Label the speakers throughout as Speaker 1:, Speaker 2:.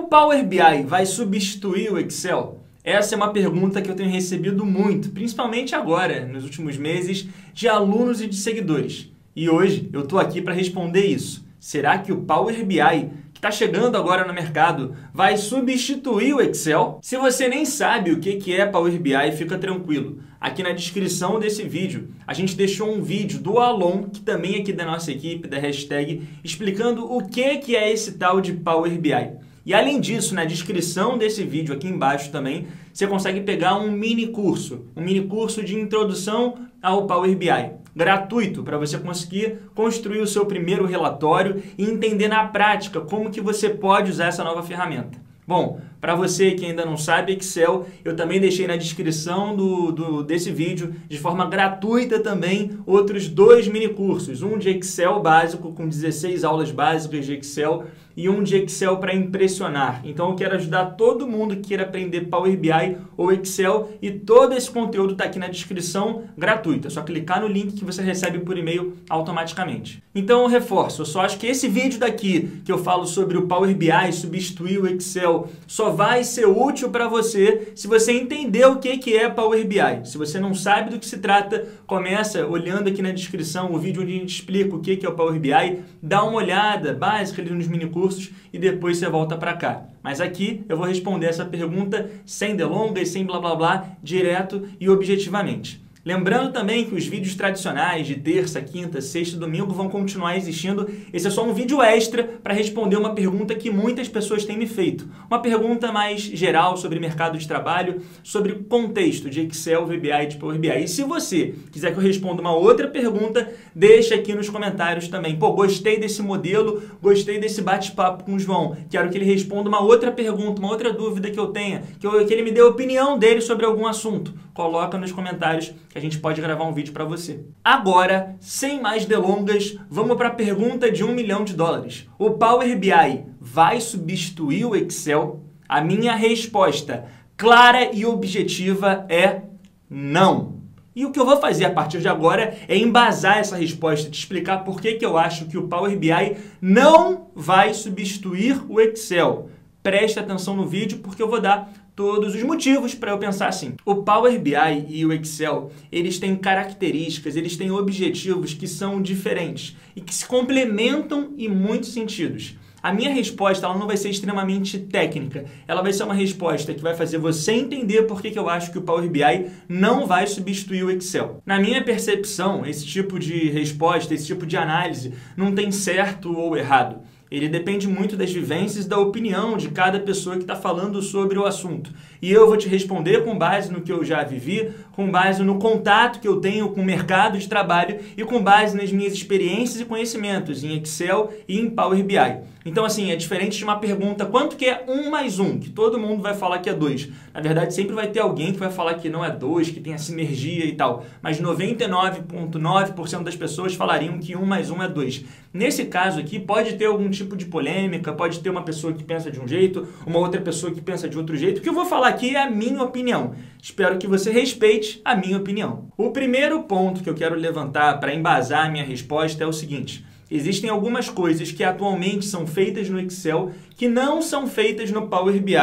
Speaker 1: O Power BI vai substituir o Excel? Essa é uma pergunta que eu tenho recebido muito, principalmente agora, nos últimos meses, de alunos e de seguidores. E hoje eu estou aqui para responder isso. Será que o Power BI, que está chegando agora no mercado, vai substituir o Excel? Se você nem sabe o que é Power BI, fica tranquilo. Aqui na descrição desse vídeo, a gente deixou um vídeo do Alon, que também é aqui da nossa equipe, da hashtag, explicando o que é esse tal de Power BI. E além disso, na descrição desse vídeo aqui embaixo também, você consegue pegar um mini curso, um mini curso de introdução ao Power BI, gratuito para você conseguir construir o seu primeiro relatório e entender na prática como que você pode usar essa nova ferramenta. Bom, para você que ainda não sabe Excel, eu também deixei na descrição do, do, desse vídeo, de forma gratuita também, outros dois mini cursos. Um de Excel básico, com 16 aulas básicas de Excel, e um de Excel para impressionar. Então eu quero ajudar todo mundo que queira aprender Power BI ou Excel e todo esse conteúdo está aqui na descrição gratuito. É só clicar no link que você recebe por e-mail automaticamente. Então eu reforço, eu só acho que esse vídeo daqui que eu falo sobre o Power BI substituir o Excel só vai ser útil para você se você entender o que é Power BI. Se você não sabe do que se trata, começa olhando aqui na descrição o vídeo onde a gente explica o que é o Power BI, dá uma olhada básica ali nos mini cursos e depois você volta para cá. Mas aqui eu vou responder essa pergunta sem delongas, sem blá blá blá, direto e objetivamente. Lembrando também que os vídeos tradicionais de terça, quinta, sexta e domingo vão continuar existindo. Esse é só um vídeo extra para responder uma pergunta que muitas pessoas têm me feito. Uma pergunta mais geral sobre mercado de trabalho, sobre contexto de Excel, VBA e de Power BI. E se você quiser que eu responda uma outra pergunta, deixa aqui nos comentários também. Pô, gostei desse modelo, gostei desse bate-papo com o João. Quero que ele responda uma outra pergunta, uma outra dúvida que eu tenha, que, eu, que ele me dê a opinião dele sobre algum assunto. Coloca nos comentários que a gente pode gravar um vídeo para você. Agora, sem mais delongas, vamos para a pergunta de um milhão de dólares. O Power BI vai substituir o Excel? A minha resposta clara e objetiva é não. E o que eu vou fazer a partir de agora é embasar essa resposta, te explicar por que, que eu acho que o Power BI não vai substituir o Excel. Preste atenção no vídeo porque eu vou dar todos os motivos para eu pensar assim. O Power BI e o Excel, eles têm características, eles têm objetivos que são diferentes e que se complementam em muitos sentidos. A minha resposta ela não vai ser extremamente técnica, ela vai ser uma resposta que vai fazer você entender por que, que eu acho que o Power BI não vai substituir o Excel. Na minha percepção, esse tipo de resposta, esse tipo de análise, não tem certo ou errado. Ele depende muito das vivências e da opinião de cada pessoa que está falando sobre o assunto. E eu vou te responder com base no que eu já vivi, com base no contato que eu tenho com o mercado de trabalho e com base nas minhas experiências e conhecimentos em Excel e em Power BI. Então, assim, é diferente de uma pergunta quanto que é 1 mais 1, que todo mundo vai falar que é 2. Na verdade, sempre vai ter alguém que vai falar que não é 2, que tem a sinergia e tal. Mas 99,9% das pessoas falariam que 1 mais 1 é 2. Nesse caso aqui, pode ter algum tipo de polêmica, pode ter uma pessoa que pensa de um jeito, uma outra pessoa que pensa de outro jeito. O que eu vou falar aqui é a minha opinião. Espero que você respeite a minha opinião. O primeiro ponto que eu quero levantar para embasar a minha resposta é o seguinte. Existem algumas coisas que atualmente são feitas no Excel que não são feitas no Power BI.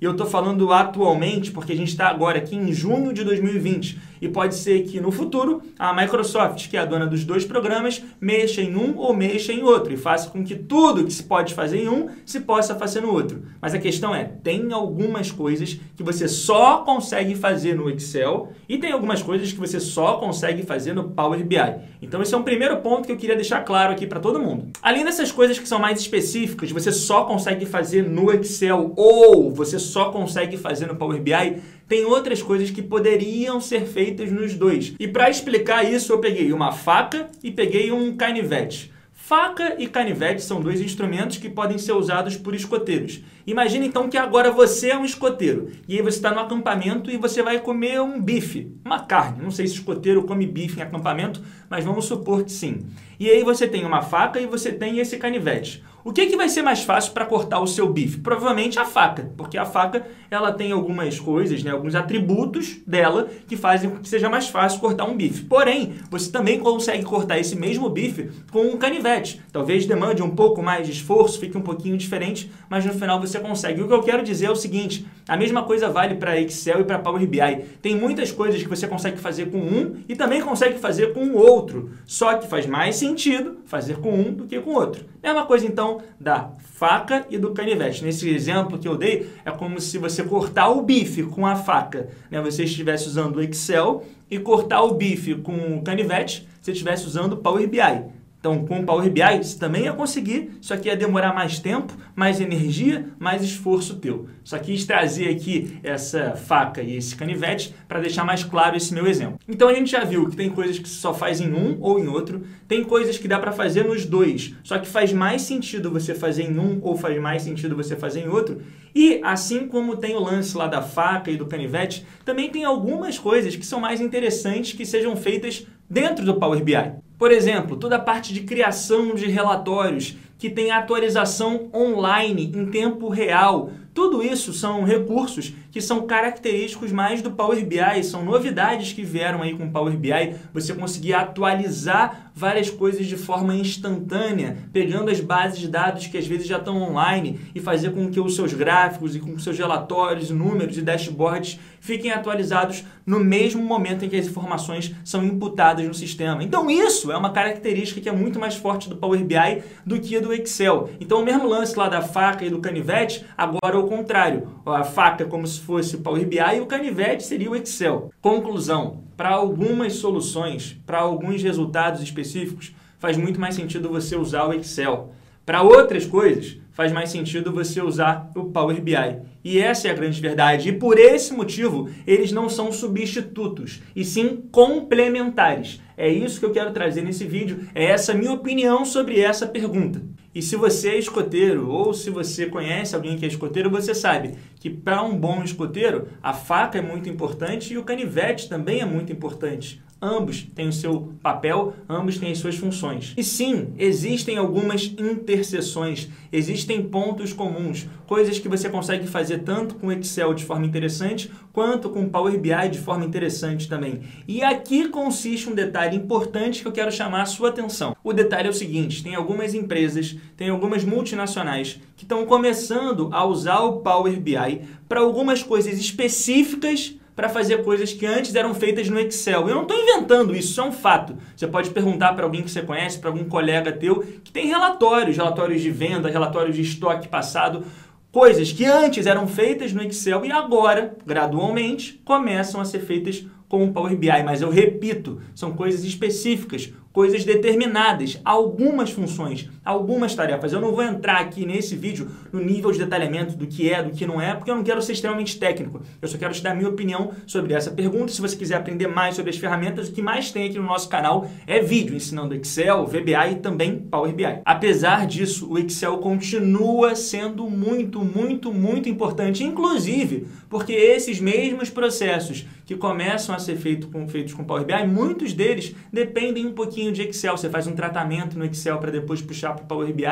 Speaker 1: E eu estou falando atualmente porque a gente está agora aqui em junho de 2020 e pode ser que no futuro a Microsoft, que é a dona dos dois programas, mexa em um ou mexa em outro e faça com que tudo que se pode fazer em um se possa fazer no outro. Mas a questão é, tem algumas coisas que você só consegue fazer no Excel e tem algumas coisas que você só consegue fazer no Power BI. Então esse é um primeiro ponto que eu queria deixar claro aqui para todo mundo. Além dessas coisas que são mais específicas, você só consegue fazer no Excel ou você só consegue fazer no Power BI, tem outras coisas que poderiam ser feitas nos dois. E para explicar isso, eu peguei uma faca e peguei um canivete. Faca e canivete são dois instrumentos que podem ser usados por escoteiros. Imagina então que agora você é um escoteiro e aí você está no acampamento e você vai comer um bife, uma carne. Não sei se escoteiro come bife em acampamento, mas vamos supor que sim. E aí você tem uma faca e você tem esse canivete. O que, que vai ser mais fácil para cortar o seu bife? Provavelmente a faca, porque a faca ela tem algumas coisas, né, alguns atributos dela que fazem com que seja mais fácil cortar um bife. Porém, você também consegue cortar esse mesmo bife com um canivete. Talvez demande um pouco mais de esforço, fique um pouquinho diferente, mas no final você consegue. O que eu quero dizer é o seguinte: a mesma coisa vale para Excel e para Power BI. Tem muitas coisas que você consegue fazer com um e também consegue fazer com o outro. Só que faz mais sentido fazer com um do que com o outro. Mesma coisa então da faca e do canivete. Nesse exemplo que eu dei, é como se você cortar o bife com a faca, né? você estivesse usando o Excel e cortar o bife com o canivete, você estivesse usando o Power BI. Então, com o Power BI, você também ia conseguir, só que ia demorar mais tempo, mais energia, mais esforço teu. Só quis trazer aqui essa faca e esse canivete para deixar mais claro esse meu exemplo. Então, a gente já viu que tem coisas que só faz em um ou em outro, tem coisas que dá para fazer nos dois, só que faz mais sentido você fazer em um ou faz mais sentido você fazer em outro. E, assim como tem o lance lá da faca e do canivete, também tem algumas coisas que são mais interessantes que sejam feitas dentro do Power BI. Por exemplo, toda a parte de criação de relatórios que tem atualização online em tempo real. Tudo isso são recursos que são característicos mais do Power BI, são novidades que vieram aí com o Power BI, você conseguir atualizar várias coisas de forma instantânea, pegando as bases de dados que às vezes já estão online e fazer com que os seus gráficos e com que seus relatórios, números e dashboards fiquem atualizados no mesmo momento em que as informações são imputadas no sistema. Então isso é uma característica que é muito mais forte do Power BI do que do Excel. Então o mesmo lance lá da faca e do canivete, agora o contrário. A faca como se fosse o Power BI e o canivete seria o Excel. Conclusão, para algumas soluções, para alguns resultados específicos, faz muito mais sentido você usar o Excel. Para outras coisas, faz mais sentido você usar o Power BI. E essa é a grande verdade. E por esse motivo, eles não são substitutos, e sim complementares. É isso que eu quero trazer nesse vídeo. É essa minha opinião sobre essa pergunta. E se você é escoteiro ou se você conhece alguém que é escoteiro, você sabe que para um bom escoteiro a faca é muito importante e o canivete também é muito importante. Ambos têm o seu papel, ambos têm as suas funções. E sim, existem algumas interseções, existem pontos comuns, coisas que você consegue fazer tanto com Excel de forma interessante, quanto com Power BI de forma interessante também. E aqui consiste um detalhe importante que eu quero chamar a sua atenção. O detalhe é o seguinte: tem algumas empresas, tem algumas multinacionais que estão começando a usar o Power BI para algumas coisas específicas para fazer coisas que antes eram feitas no Excel. Eu não estou inventando isso, isso é um fato. Você pode perguntar para alguém que você conhece, para algum colega teu, que tem relatórios, relatórios de venda, relatórios de estoque passado, coisas que antes eram feitas no Excel e agora, gradualmente, começam a ser feitas com o Power BI. Mas eu repito, são coisas específicas, coisas determinadas, algumas funções, algumas tarefas. Eu não vou entrar aqui nesse vídeo no nível de detalhamento do que é, do que não é, porque eu não quero ser extremamente técnico. Eu só quero te dar a minha opinião sobre essa pergunta. Se você quiser aprender mais sobre as ferramentas, o que mais tem aqui no nosso canal é vídeo ensinando Excel, VBA e também Power BI. Apesar disso, o Excel continua sendo muito, muito, muito importante, inclusive porque esses mesmos processos que começam a ser feito com, feitos com Power BI, muitos deles dependem um pouquinho de Excel, você faz um tratamento no Excel para depois puxar para o Power BI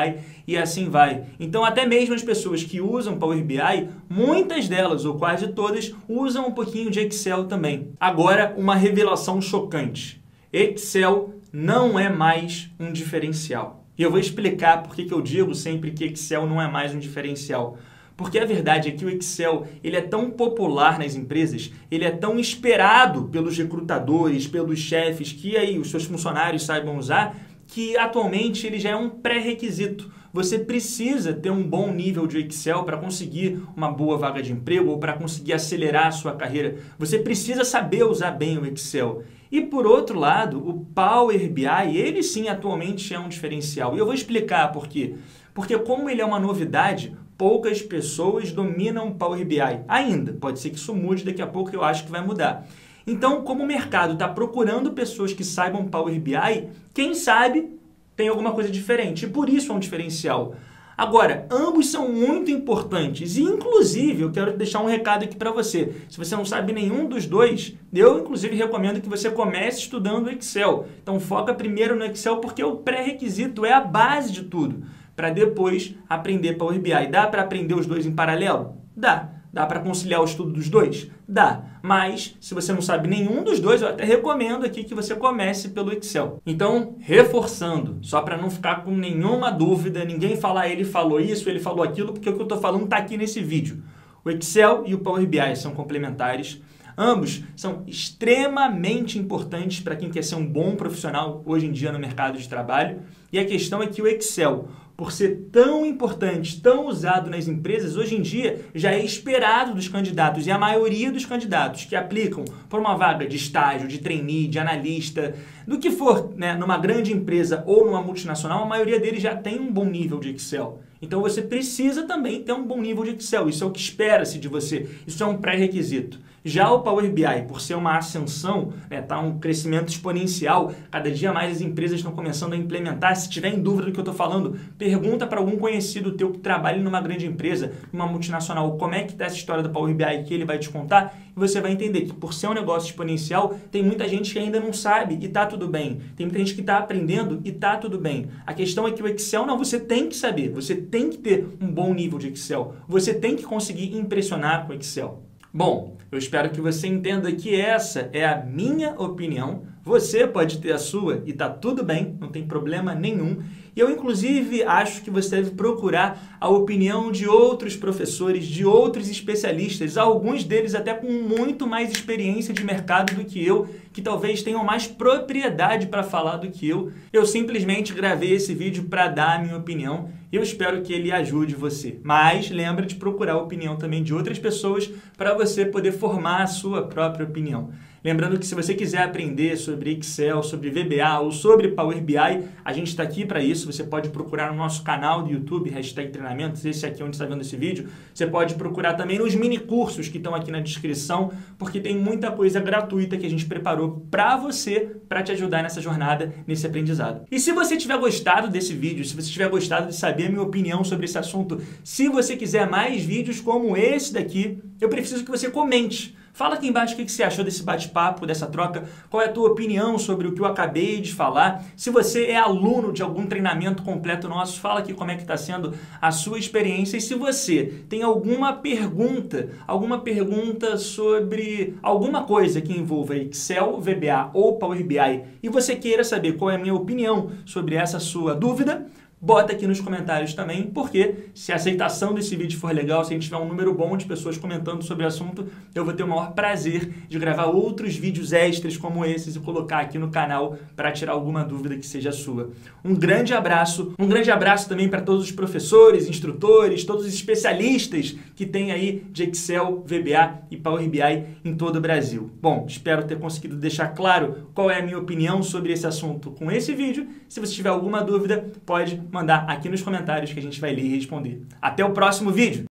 Speaker 1: e assim vai. Então, até mesmo as pessoas que usam Power BI, muitas delas, ou quase todas, usam um pouquinho de Excel também. Agora, uma revelação chocante: Excel não é mais um diferencial. E eu vou explicar por que eu digo sempre que Excel não é mais um diferencial. Porque a verdade é que o Excel ele é tão popular nas empresas, ele é tão esperado pelos recrutadores, pelos chefes, que aí os seus funcionários saibam usar, que atualmente ele já é um pré-requisito. Você precisa ter um bom nível de Excel para conseguir uma boa vaga de emprego ou para conseguir acelerar a sua carreira. Você precisa saber usar bem o Excel. E por outro lado, o Power BI, ele sim atualmente é um diferencial. E eu vou explicar por quê. Porque como ele é uma novidade, poucas pessoas dominam o Power BI ainda. Pode ser que isso mude daqui a pouco, eu acho que vai mudar. Então, como o mercado está procurando pessoas que saibam Power BI, quem sabe tem alguma coisa diferente. E por isso é um diferencial. Agora, ambos são muito importantes e, inclusive, eu quero deixar um recado aqui para você. Se você não sabe nenhum dos dois, eu, inclusive, recomendo que você comece estudando Excel. Então, foca primeiro no Excel porque o pré-requisito é a base de tudo. Para depois aprender Power BI. Dá para aprender os dois em paralelo? Dá. Dá para conciliar o estudo dos dois? Dá. Mas, se você não sabe nenhum dos dois, eu até recomendo aqui que você comece pelo Excel. Então, reforçando, só para não ficar com nenhuma dúvida, ninguém falar ele falou isso, ele falou aquilo, porque o que eu estou falando está aqui nesse vídeo. O Excel e o Power BI são complementares. Ambos são extremamente importantes para quem quer ser um bom profissional hoje em dia no mercado de trabalho. E a questão é que o Excel, por ser tão importante, tão usado nas empresas, hoje em dia já é esperado dos candidatos e a maioria dos candidatos que aplicam por uma vaga de estágio, de trainee, de analista, do que for, né, numa grande empresa ou numa multinacional, a maioria deles já tem um bom nível de Excel. Então você precisa também ter um bom nível de Excel. Isso é o que espera-se de você. Isso é um pré-requisito. Já o Power BI, por ser uma ascensão, está né, tá um crescimento exponencial, cada dia mais as empresas estão começando a implementar. Se tiver em dúvida do que eu estou falando, pergunta para algum conhecido teu que trabalhe numa grande empresa, numa multinacional, como é que está essa história do Power BI que ele vai te contar e você vai entender que por ser um negócio exponencial, tem muita gente que ainda não sabe e está tudo bem. Tem muita gente que está aprendendo e está tudo bem. A questão é que o Excel não, você tem que saber, você tem que ter um bom nível de Excel, você tem que conseguir impressionar com o Excel. Bom, eu espero que você entenda que essa é a minha opinião. Você pode ter a sua e tá tudo bem, não tem problema nenhum. E eu, inclusive, acho que você deve procurar a opinião de outros professores, de outros especialistas, alguns deles até com muito mais experiência de mercado do que eu, que talvez tenham mais propriedade para falar do que eu. Eu simplesmente gravei esse vídeo para dar a minha opinião e eu espero que ele ajude você. Mas lembra de procurar a opinião também de outras pessoas para você poder formar a sua própria opinião. Lembrando que se você quiser aprender sobre Excel, sobre VBA ou sobre Power BI, a gente está aqui para isso. Você pode procurar no nosso canal do YouTube, hashtag treinamentos, esse aqui é onde está vendo esse vídeo. Você pode procurar também nos mini cursos que estão aqui na descrição, porque tem muita coisa gratuita que a gente preparou para você, para te ajudar nessa jornada, nesse aprendizado. E se você tiver gostado desse vídeo, se você tiver gostado de saber a minha opinião sobre esse assunto, se você quiser mais vídeos como esse daqui, eu preciso que você comente. Fala aqui embaixo o que você achou desse bate-papo, dessa troca, qual é a tua opinião sobre o que eu acabei de falar. Se você é aluno de algum treinamento completo nosso, fala aqui como é que está sendo a sua experiência. E se você tem alguma pergunta, alguma pergunta sobre alguma coisa que envolva Excel, VBA ou Power BI e você queira saber qual é a minha opinião sobre essa sua dúvida, bota aqui nos comentários também, porque se a aceitação desse vídeo for legal, se a gente tiver um número bom de pessoas comentando sobre o assunto, eu vou ter o maior prazer de gravar outros vídeos extras como esses e colocar aqui no canal para tirar alguma dúvida que seja sua. Um grande abraço, um grande abraço também para todos os professores, instrutores, todos os especialistas que tem aí de Excel, VBA e Power BI em todo o Brasil. Bom, espero ter conseguido deixar claro qual é a minha opinião sobre esse assunto com esse vídeo. Se você tiver alguma dúvida, pode mandar aqui nos comentários que a gente vai ler e responder. Até o próximo vídeo!